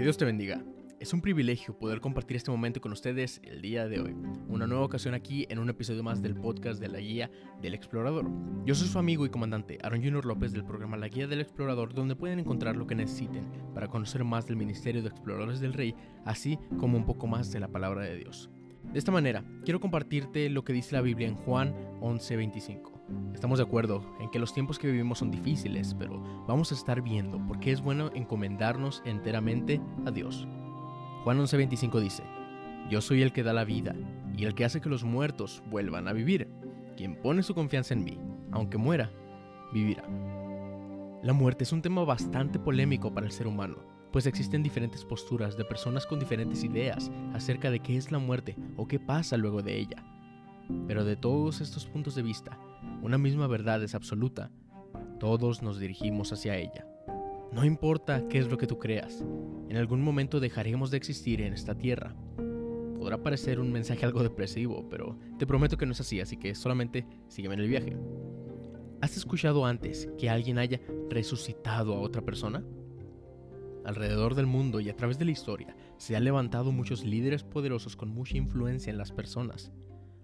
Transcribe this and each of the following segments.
Que Dios te bendiga. Es un privilegio poder compartir este momento con ustedes el día de hoy. Una nueva ocasión aquí en un episodio más del podcast de la Guía del Explorador. Yo soy su amigo y comandante Aaron Junior López del programa La Guía del Explorador, donde pueden encontrar lo que necesiten para conocer más del Ministerio de Exploradores del Rey, así como un poco más de la palabra de Dios. De esta manera, quiero compartirte lo que dice la Biblia en Juan 11:25. Estamos de acuerdo en que los tiempos que vivimos son difíciles, pero vamos a estar viendo por qué es bueno encomendarnos enteramente a Dios. Juan 11:25 dice, Yo soy el que da la vida y el que hace que los muertos vuelvan a vivir. Quien pone su confianza en mí, aunque muera, vivirá. La muerte es un tema bastante polémico para el ser humano, pues existen diferentes posturas de personas con diferentes ideas acerca de qué es la muerte o qué pasa luego de ella. Pero de todos estos puntos de vista, una misma verdad es absoluta. Todos nos dirigimos hacia ella. No importa qué es lo que tú creas, en algún momento dejaremos de existir en esta tierra. Podrá parecer un mensaje algo depresivo, pero te prometo que no es así, así que solamente sígueme en el viaje. ¿Has escuchado antes que alguien haya resucitado a otra persona? Alrededor del mundo y a través de la historia se han levantado muchos líderes poderosos con mucha influencia en las personas.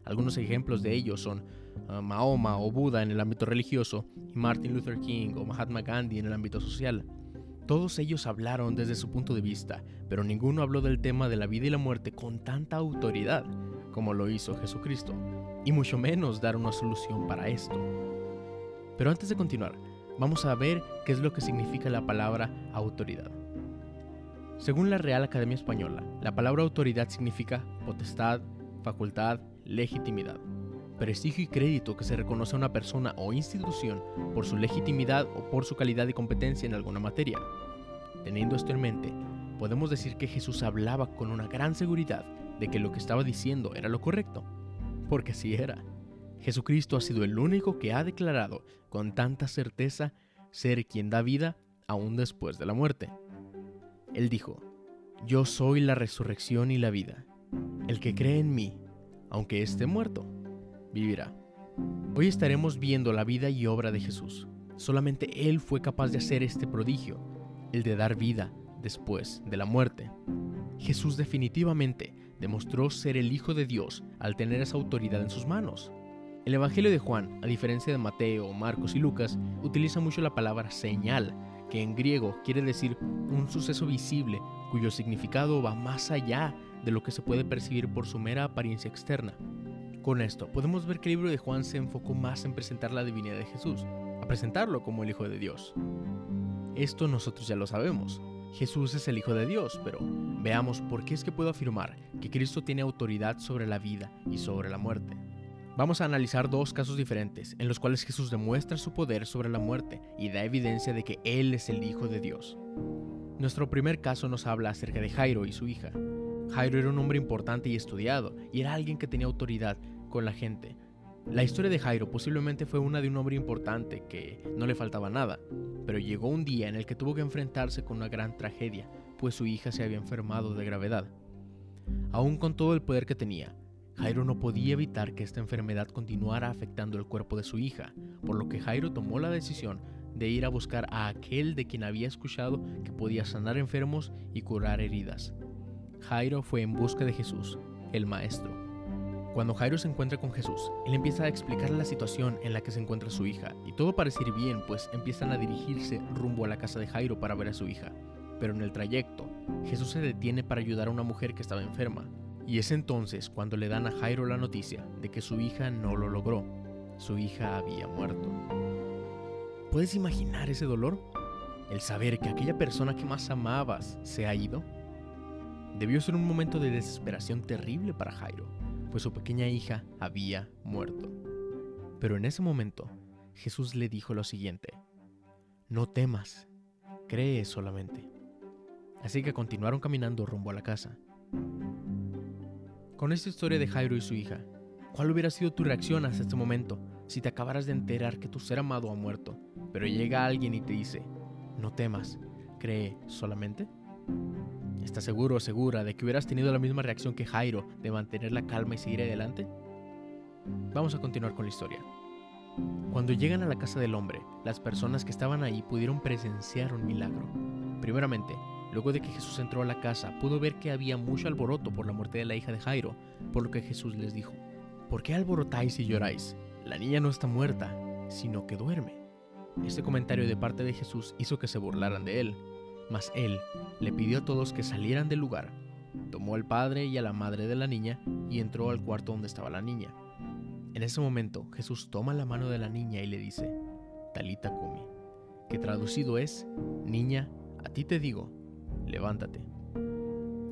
Algunos ejemplos de ellos son uh, Mahoma o Buda en el ámbito religioso y Martin Luther King o Mahatma Gandhi en el ámbito social. Todos ellos hablaron desde su punto de vista, pero ninguno habló del tema de la vida y la muerte con tanta autoridad como lo hizo Jesucristo, y mucho menos dar una solución para esto. Pero antes de continuar, vamos a ver qué es lo que significa la palabra autoridad. Según la Real Academia Española, la palabra autoridad significa potestad, facultad, legitimidad, prestigio y crédito que se reconoce a una persona o institución por su legitimidad o por su calidad y competencia en alguna materia. Teniendo esto en mente, podemos decir que Jesús hablaba con una gran seguridad de que lo que estaba diciendo era lo correcto, porque así era. Jesucristo ha sido el único que ha declarado con tanta certeza ser quien da vida aún después de la muerte. Él dijo, Yo soy la resurrección y la vida. El que cree en mí, aunque esté muerto, vivirá. Hoy estaremos viendo la vida y obra de Jesús. Solamente Él fue capaz de hacer este prodigio, el de dar vida después de la muerte. Jesús definitivamente demostró ser el Hijo de Dios al tener esa autoridad en sus manos. El Evangelio de Juan, a diferencia de Mateo, Marcos y Lucas, utiliza mucho la palabra señal, que en griego quiere decir un suceso visible cuyo significado va más allá de lo que se puede percibir por su mera apariencia externa. Con esto, podemos ver que el libro de Juan se enfocó más en presentar la divinidad de Jesús, a presentarlo como el Hijo de Dios. Esto nosotros ya lo sabemos. Jesús es el Hijo de Dios, pero veamos por qué es que puedo afirmar que Cristo tiene autoridad sobre la vida y sobre la muerte. Vamos a analizar dos casos diferentes en los cuales Jesús demuestra su poder sobre la muerte y da evidencia de que Él es el Hijo de Dios. Nuestro primer caso nos habla acerca de Jairo y su hija. Jairo era un hombre importante y estudiado, y era alguien que tenía autoridad con la gente. La historia de Jairo posiblemente fue una de un hombre importante que no le faltaba nada, pero llegó un día en el que tuvo que enfrentarse con una gran tragedia, pues su hija se había enfermado de gravedad. Aún con todo el poder que tenía, Jairo no podía evitar que esta enfermedad continuara afectando el cuerpo de su hija, por lo que Jairo tomó la decisión de ir a buscar a aquel de quien había escuchado que podía sanar enfermos y curar heridas. Jairo fue en busca de Jesús, el Maestro. Cuando Jairo se encuentra con Jesús, él empieza a explicarle la situación en la que se encuentra su hija, y todo parece ir bien, pues empiezan a dirigirse rumbo a la casa de Jairo para ver a su hija. Pero en el trayecto, Jesús se detiene para ayudar a una mujer que estaba enferma, y es entonces cuando le dan a Jairo la noticia de que su hija no lo logró, su hija había muerto. ¿Puedes imaginar ese dolor? El saber que aquella persona que más amabas se ha ido. Debió ser un momento de desesperación terrible para Jairo pues su pequeña hija había muerto. Pero en ese momento, Jesús le dijo lo siguiente, no temas, cree solamente. Así que continuaron caminando rumbo a la casa. Con esta historia de Jairo y su hija, ¿cuál hubiera sido tu reacción hasta este momento si te acabaras de enterar que tu ser amado ha muerto, pero llega alguien y te dice, no temas, cree solamente? ¿Estás seguro o segura de que hubieras tenido la misma reacción que Jairo de mantener la calma y seguir adelante? Vamos a continuar con la historia. Cuando llegan a la casa del hombre, las personas que estaban ahí pudieron presenciar un milagro. Primeramente, Luego de que Jesús entró a la casa, pudo ver que había mucho alboroto por la muerte de la hija de Jairo, por lo que Jesús les dijo, ¿por qué alborotáis y lloráis? La niña no está muerta, sino que duerme. Este comentario de parte de Jesús hizo que se burlaran de él, mas él le pidió a todos que salieran del lugar. Tomó al padre y a la madre de la niña y entró al cuarto donde estaba la niña. En ese momento Jesús toma la mano de la niña y le dice, Talita Kumi, que traducido es, Niña, a ti te digo, levántate.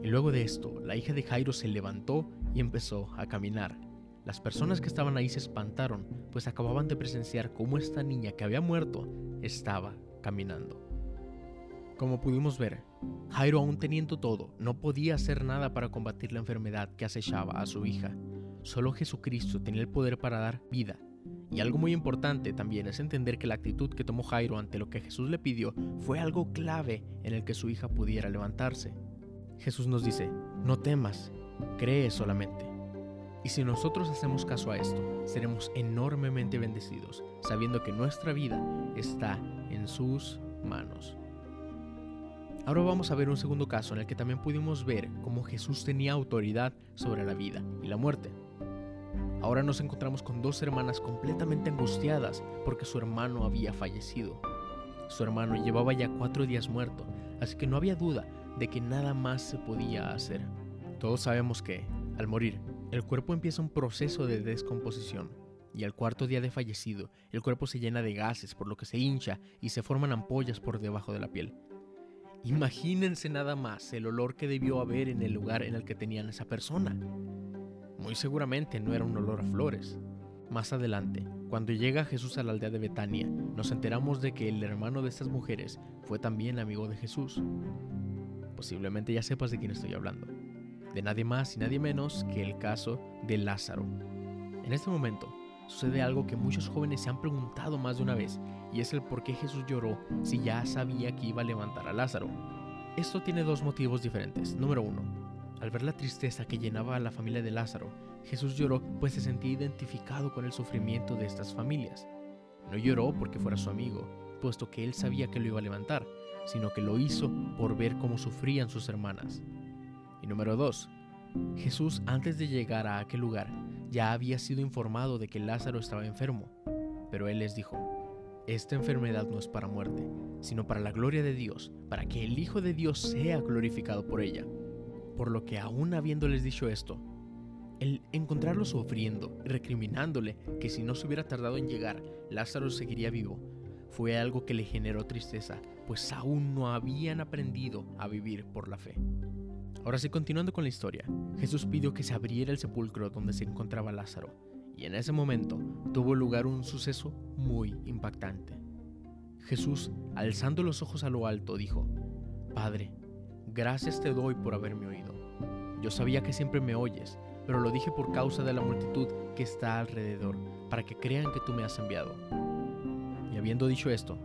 Y luego de esto, la hija de Jairo se levantó y empezó a caminar. Las personas que estaban ahí se espantaron, pues acababan de presenciar cómo esta niña que había muerto estaba caminando. Como pudimos ver, Jairo aún teniendo todo, no podía hacer nada para combatir la enfermedad que acechaba a su hija. Solo Jesucristo tenía el poder para dar vida. Y algo muy importante también es entender que la actitud que tomó Jairo ante lo que Jesús le pidió fue algo clave en el que su hija pudiera levantarse. Jesús nos dice, no temas, cree solamente. Y si nosotros hacemos caso a esto, seremos enormemente bendecidos, sabiendo que nuestra vida está en sus manos. Ahora vamos a ver un segundo caso en el que también pudimos ver cómo Jesús tenía autoridad sobre la vida y la muerte. Ahora nos encontramos con dos hermanas completamente angustiadas porque su hermano había fallecido. Su hermano llevaba ya cuatro días muerto, así que no había duda de que nada más se podía hacer. Todos sabemos que, al morir, el cuerpo empieza un proceso de descomposición, y al cuarto día de fallecido, el cuerpo se llena de gases por lo que se hincha y se forman ampollas por debajo de la piel. Imagínense nada más el olor que debió haber en el lugar en el que tenían esa persona. Muy seguramente no era un olor a flores. Más adelante, cuando llega Jesús a la aldea de Betania, nos enteramos de que el hermano de estas mujeres fue también amigo de Jesús. Posiblemente ya sepas de quién estoy hablando. De nadie más y nadie menos que el caso de Lázaro. En este momento, sucede algo que muchos jóvenes se han preguntado más de una vez, y es el por qué Jesús lloró si ya sabía que iba a levantar a Lázaro. Esto tiene dos motivos diferentes. Número uno, al ver la tristeza que llenaba a la familia de Lázaro, Jesús lloró pues se sentía identificado con el sufrimiento de estas familias. No lloró porque fuera su amigo, puesto que él sabía que lo iba a levantar, sino que lo hizo por ver cómo sufrían sus hermanas. Y número 2. Jesús antes de llegar a aquel lugar ya había sido informado de que Lázaro estaba enfermo, pero él les dijo, esta enfermedad no es para muerte, sino para la gloria de Dios, para que el Hijo de Dios sea glorificado por ella. Por lo que aún habiéndoles dicho esto, el encontrarlo sufriendo, recriminándole que si no se hubiera tardado en llegar, Lázaro seguiría vivo, fue algo que le generó tristeza, pues aún no habían aprendido a vivir por la fe. Ahora sí, continuando con la historia, Jesús pidió que se abriera el sepulcro donde se encontraba Lázaro, y en ese momento tuvo lugar un suceso muy impactante. Jesús, alzando los ojos a lo alto, dijo, Padre, gracias te doy por haberme oído. Yo sabía que siempre me oyes, pero lo dije por causa de la multitud que está alrededor, para que crean que tú me has enviado. Y habiendo dicho esto,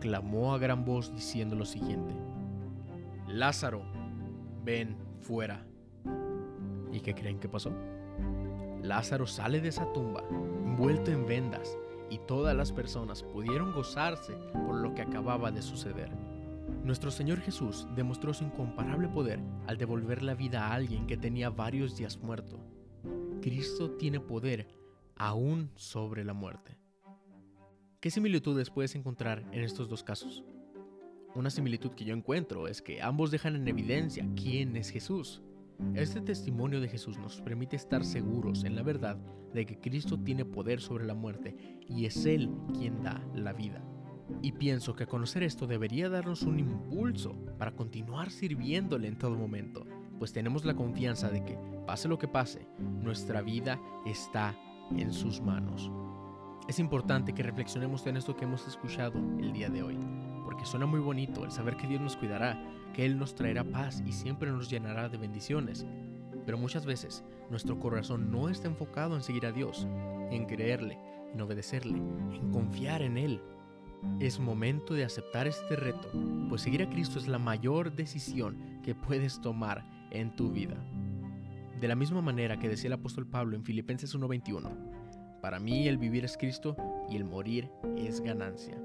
clamó a gran voz diciendo lo siguiente, Lázaro, ven fuera. ¿Y qué creen que pasó? Lázaro sale de esa tumba, envuelto en vendas, y todas las personas pudieron gozarse por lo que acababa de suceder. Nuestro Señor Jesús demostró su incomparable poder al devolver la vida a alguien que tenía varios días muerto. Cristo tiene poder aún sobre la muerte. ¿Qué similitudes puedes encontrar en estos dos casos? Una similitud que yo encuentro es que ambos dejan en evidencia quién es Jesús. Este testimonio de Jesús nos permite estar seguros en la verdad de que Cristo tiene poder sobre la muerte y es Él quien da la vida. Y pienso que conocer esto debería darnos un impulso para continuar sirviéndole en todo momento, pues tenemos la confianza de que, pase lo que pase, nuestra vida está en sus manos. Es importante que reflexionemos en esto que hemos escuchado el día de hoy porque suena muy bonito el saber que Dios nos cuidará, que Él nos traerá paz y siempre nos llenará de bendiciones. Pero muchas veces nuestro corazón no está enfocado en seguir a Dios, en creerle, en obedecerle, en confiar en Él. Es momento de aceptar este reto, pues seguir a Cristo es la mayor decisión que puedes tomar en tu vida. De la misma manera que decía el apóstol Pablo en Filipenses 1:21, para mí el vivir es Cristo y el morir es ganancia.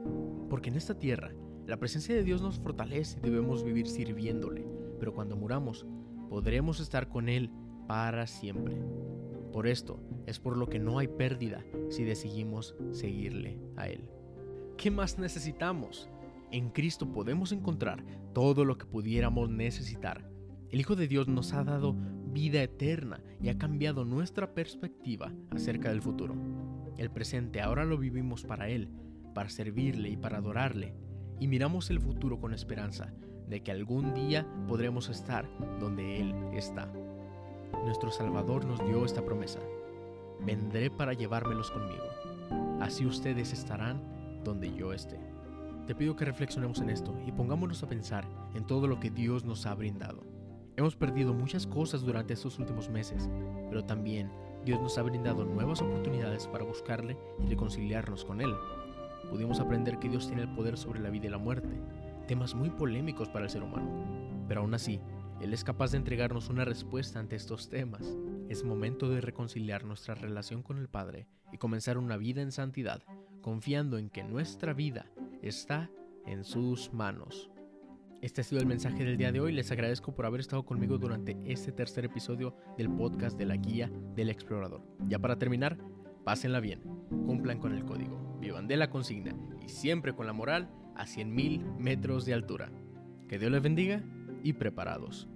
Porque en esta tierra La presencia de Dios nos fortalece y debemos vivir sirviéndole, pero cuando muramos podremos estar con Él para siempre. Por esto es por lo que no hay pérdida si decidimos seguirle a Él. ¿Qué más necesitamos? En Cristo podemos encontrar todo lo que pudiéramos necesitar. El Hijo de Dios nos ha dado vida eterna y ha cambiado nuestra perspectiva acerca del futuro. El presente ahora lo vivimos para Él, para servirle y para adorarle, y miramos el futuro con esperanza de que algún día podremos estar donde Él está. Nuestro Salvador nos dio esta promesa. Vendré para llevármelos conmigo. Así ustedes estarán donde yo esté. Te pido que reflexionemos en esto y pongámonos a pensar en todo lo que Dios nos ha brindado. Hemos perdido muchas cosas durante estos últimos meses, pero también Dios nos ha brindado nuevas oportunidades para buscarle y reconciliarnos con Él. Pudimos aprender que Dios tiene el poder sobre la vida y la muerte, temas muy polémicos para el ser humano, pero aún así, Él es capaz de entregarnos una respuesta ante estos temas. Es momento de reconciliar nuestra relación con el Padre y comenzar una vida en santidad, confiando en que nuestra vida está en sus manos. Este ha sido el mensaje del día de hoy. Les agradezco por haber estado conmigo durante este tercer episodio del podcast de la guía del explorador. Ya para terminar, pásenla bien, cumplan con el código, vivan de la consigna y siempre con la moral a 100.000 metros de altura. Que Dios les bendiga y preparados.